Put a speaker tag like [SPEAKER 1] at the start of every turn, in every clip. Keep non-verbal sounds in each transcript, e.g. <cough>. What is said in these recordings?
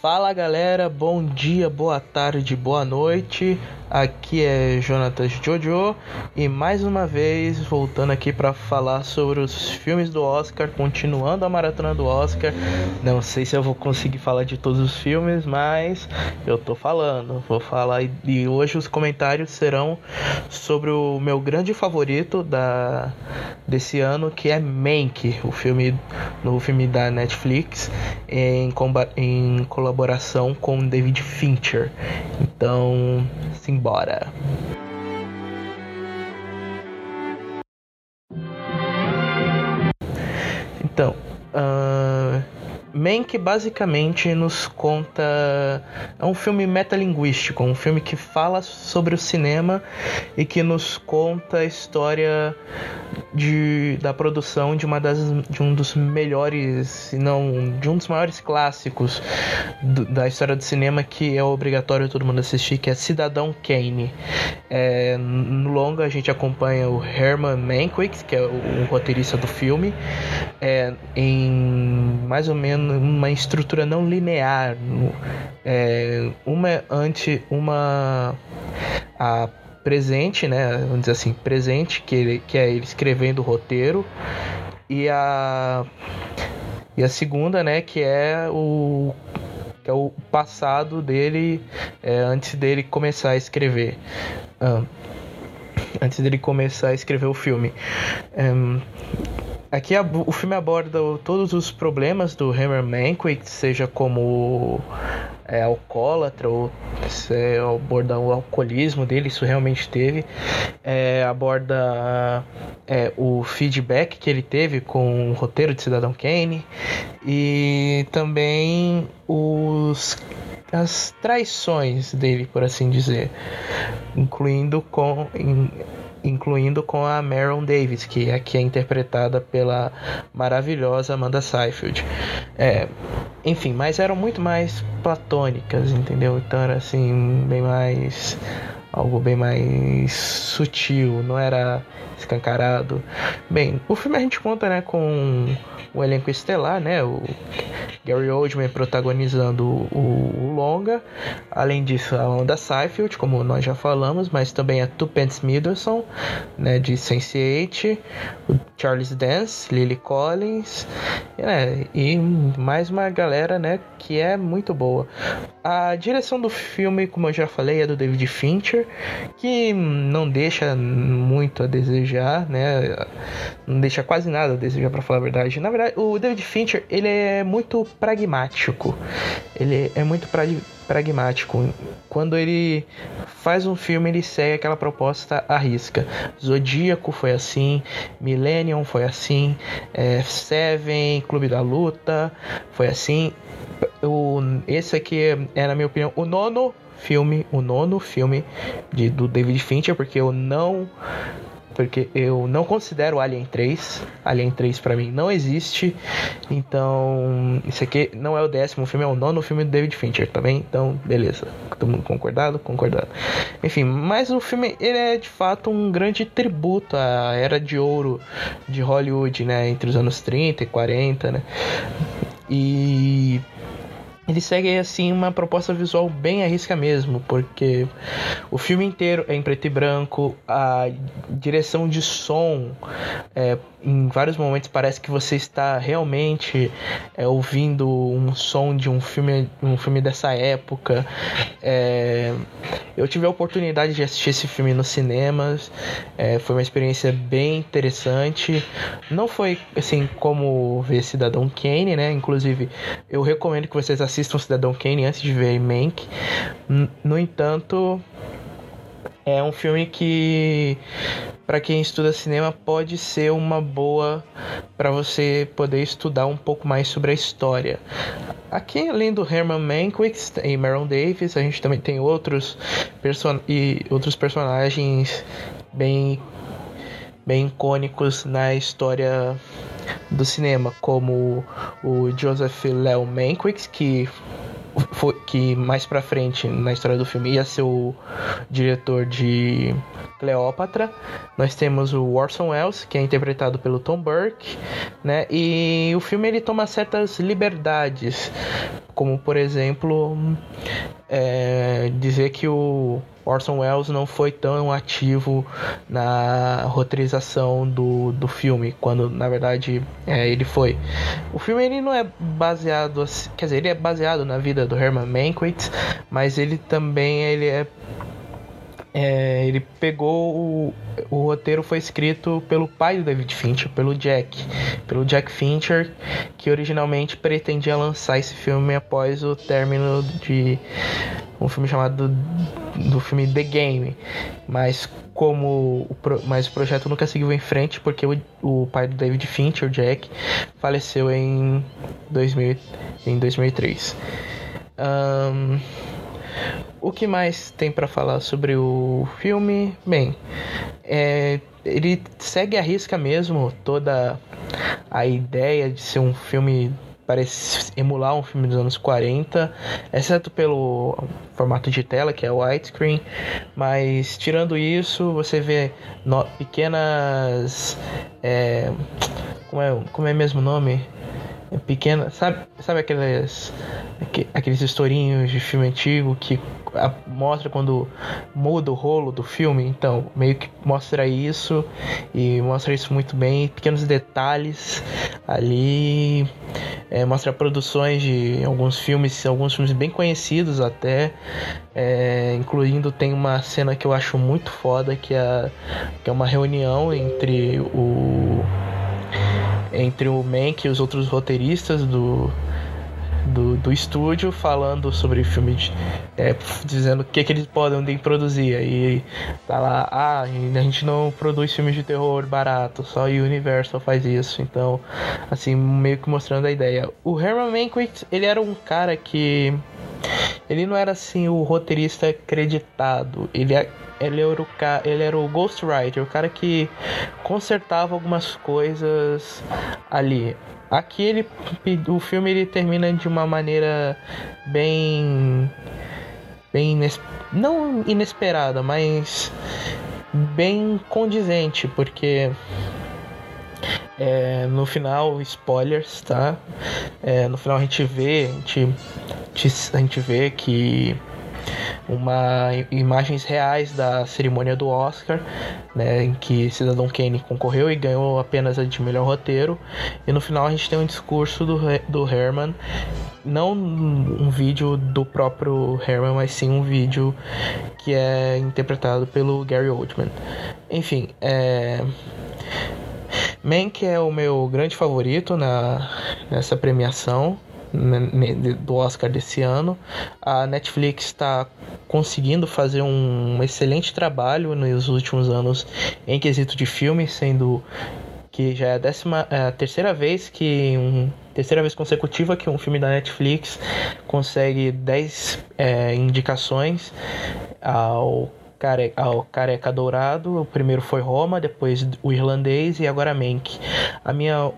[SPEAKER 1] Fala galera, bom dia, boa tarde, boa noite. Aqui é Jonatas Jojo e mais uma vez voltando aqui para falar sobre os filmes do Oscar, continuando a maratona do Oscar. Não sei se eu vou conseguir falar de todos os filmes, mas eu tô falando. Vou falar e hoje os comentários serão sobre o meu grande favorito da desse ano, que é Mank, o filme no filme da Netflix em, em colaboração com David Fincher. Então, simbora. Então, Mank basicamente nos conta. É um filme metalinguístico, um filme que fala sobre o cinema e que nos conta a história de, da produção de, uma das, de um dos melhores, se não de um dos maiores clássicos do, da história do cinema que é obrigatório todo mundo assistir, que é Cidadão Kane. É, no longa a gente acompanha o Herman Mankiewicz, que é o, o roteirista do filme, é, em mais ou menos uma estrutura não linear, é, uma ante uma a presente, né? Vamos dizer assim, presente, que, ele, que é ele escrevendo o roteiro, e a, e a segunda, né, que é o que é o passado dele é, antes dele começar a escrever. Ah, antes dele começar a escrever o filme. Um, aqui o filme aborda todos os problemas do Hammer Mankiewicz, seja como é, alcoólatra ou aborda o alcoolismo dele, isso realmente teve. É, aborda é, o feedback que ele teve com o roteiro de Cidadão Kane e também os as traições dele, por assim dizer, incluindo com incluindo com a Maron Davis, que aqui é interpretada pela maravilhosa Amanda Seyfried. É, enfim, mas eram muito mais platônicas, entendeu? Então era assim, bem mais algo bem mais sutil, não era escancarado. Bem, o filme a gente conta, né, com o elenco estelar, né? O Gary Oldman protagonizando o, o longa. Além disso, a Amanda Seyfried, como nós já falamos, mas também a Tupence Middleton, né, de Sense8, o Charles Dance, Lily Collins, né, e mais uma galera, né, que é muito boa. A direção do filme, como eu já falei, é do David Fincher, que não deixa muito a desejar, né? Não deixa quase nada a desejar para falar a verdade. Na verdade, o David Fincher, ele é muito pragmático. Ele é muito pra pragmático. Quando ele faz um filme, ele segue aquela proposta à risca. Zodíaco foi assim, Millennium foi assim, é, Seven, Clube da Luta foi assim. O, esse aqui é, na minha opinião, o nono filme, o nono filme de, do David Fincher, porque eu não porque eu não considero Alien 3. Alien 3 para mim não existe. Então, isso aqui não é o décimo filme, é o nono filme do David Fincher, tá bem? Então, beleza. Todo mundo concordado? Concordado. Enfim, mas o filme ele é de fato um grande tributo à era de ouro de Hollywood, né, entre os anos 30 e 40, né? E ele segue assim uma proposta visual bem arrisca mesmo, porque o filme inteiro é em preto e branco, a direção de som é, em vários momentos parece que você está realmente é, ouvindo um som de um filme, um filme dessa época. É, eu tive a oportunidade de assistir esse filme nos cinemas, é, foi uma experiência bem interessante. Não foi assim como ver Cidadão Kane, né? Inclusive, eu recomendo que vocês assistam Cidadão Kane antes de ver Mank. No entanto, é um filme que para quem estuda cinema pode ser uma boa para você poder estudar um pouco mais sobre a história. Aqui além do Herman Mankiewicz e Maron Davis, a gente também tem outros person e outros personagens bem bem icônicos na história do cinema, como o Joseph Leo Mankiewicz, que foi, que mais pra frente na história do filme ia ser o diretor de Cleópatra. Nós temos o Orson Welles, que é interpretado pelo Tom Burke, né? E o filme ele toma certas liberdades, como por exemplo é, dizer que o Orson Welles não foi tão ativo na roteirização do, do filme, quando na verdade é, ele foi. O filme ele não é baseado, quer dizer, ele é baseado na vida do Herman Mankiewicz, mas ele também ele é é, ele pegou o, o roteiro foi escrito pelo pai do David Fincher, pelo Jack, pelo Jack Fincher, que originalmente pretendia lançar esse filme após o término de um filme chamado do, do filme The Game, mas como o, mas o projeto nunca seguiu em frente porque o, o pai do David Fincher, o Jack, faleceu em 2000, em 2003. Um, o que mais tem para falar sobre o filme? Bem, é, ele segue a risca mesmo toda a ideia de ser um filme parece emular um filme dos anos 40, exceto pelo formato de tela, que é o widescreen, mas tirando isso, você vê no, pequenas. É, como, é, como é mesmo o nome? É pequena, sabe, sabe aqueles aqueles historinhos de filme antigo que mostra quando muda o rolo do filme, então meio que mostra isso e mostra isso muito bem, pequenos detalhes ali, é, mostra produções de alguns filmes, alguns filmes bem conhecidos até, é, incluindo tem uma cena que eu acho muito foda que é, que é uma reunião entre o entre o Mank e os outros roteiristas do, do, do estúdio falando sobre filme, de, é, dizendo o que, que eles podem produzir. Aí tá lá, ah, a gente não produz filmes de terror barato, só o Universal faz isso. Então, assim, meio que mostrando a ideia. O Herman Mankiewicz, ele era um cara que ele não era assim o roteirista acreditado. Ele é ele era o, ele era o ghostwriter, o cara que consertava algumas coisas ali. Aqui ele, o filme ele termina de uma maneira bem, bem ines, não inesperada, mas bem condizente, porque é, no final, spoilers, tá? É, no final a gente vê, a gente, a gente vê que uma imagens reais da cerimônia do Oscar, né, em que Cidadão Kane concorreu e ganhou apenas a de melhor roteiro. E no final a gente tem um discurso do, do Herman, não um vídeo do próprio Herman, mas sim um vídeo que é interpretado pelo Gary Oldman. Enfim, é Mank é o meu grande favorito na, nessa premiação do Oscar desse ano. A Netflix está conseguindo fazer um excelente trabalho nos últimos anos em quesito de filme, sendo que já é a, décima, é a terceira vez que um terceira vez consecutiva que um filme da Netflix consegue 10 é, indicações ao Care, ao Careca Dourado. O primeiro foi Roma, depois o Irlandês e agora Mank. A minha,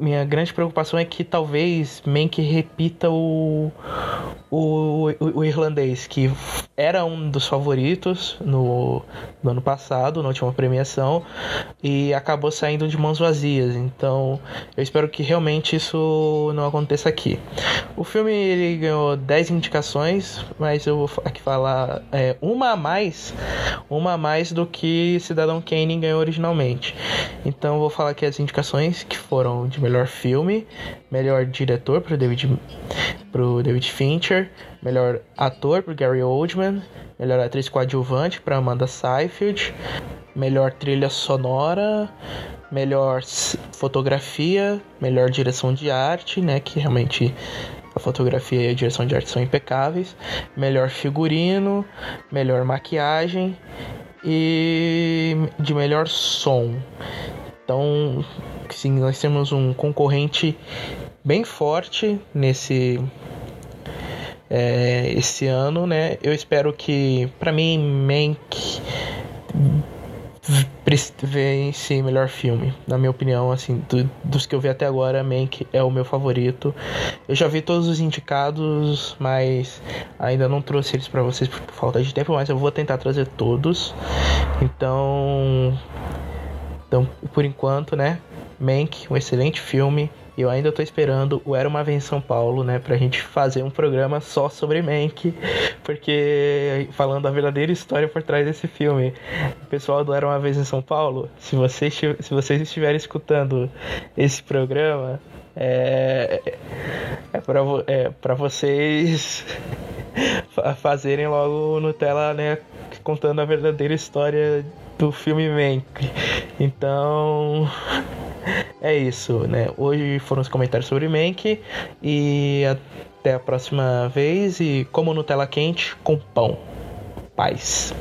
[SPEAKER 1] minha grande preocupação é que talvez Mank repita o, o, o, o, Irlandês, que era um dos favoritos no, no ano passado, na última premiação, e acabou saindo de mãos vazias. Então eu espero que realmente isso não aconteça aqui. O filme ele ganhou 10 indicações, mas eu vou aqui falar é, uma a mais uma a mais do que Cidadão Kane ganhou originalmente. Então vou falar aqui as indicações que foram de melhor filme, melhor diretor para David pro David Fincher, melhor ator para Gary Oldman, melhor atriz coadjuvante para Amanda Seyfried, melhor trilha sonora, melhor fotografia, melhor direção de arte, né, que realmente a fotografia e a direção de arte são impecáveis. Melhor figurino, melhor maquiagem e de melhor som. Então, sim, nós temos um concorrente bem forte nesse é, esse ano, né? Eu espero que, para mim, Mank vence melhor filme. Na minha opinião, assim, do, dos que eu vi até agora, Mank é o meu favorito. Eu já vi todos os indicados, mas ainda não trouxe eles para vocês por falta de tempo, mas eu vou tentar trazer todos. Então, então por enquanto, né? Mank, um excelente filme. Eu ainda tô esperando o Era Uma Vez em São Paulo, né? Pra gente fazer um programa só sobre Mank. Porque, falando a verdadeira história por trás desse filme. Pessoal do Era Uma Vez em São Paulo, se vocês, se vocês estiverem escutando esse programa, é, é, pra, é pra vocês <laughs> fazerem logo Nutella, né? Contando a verdadeira história do filme Mank. Então. <laughs> É isso, né? Hoje foram os comentários sobre Mank e até a próxima vez e como Nutella quente com pão. Paz.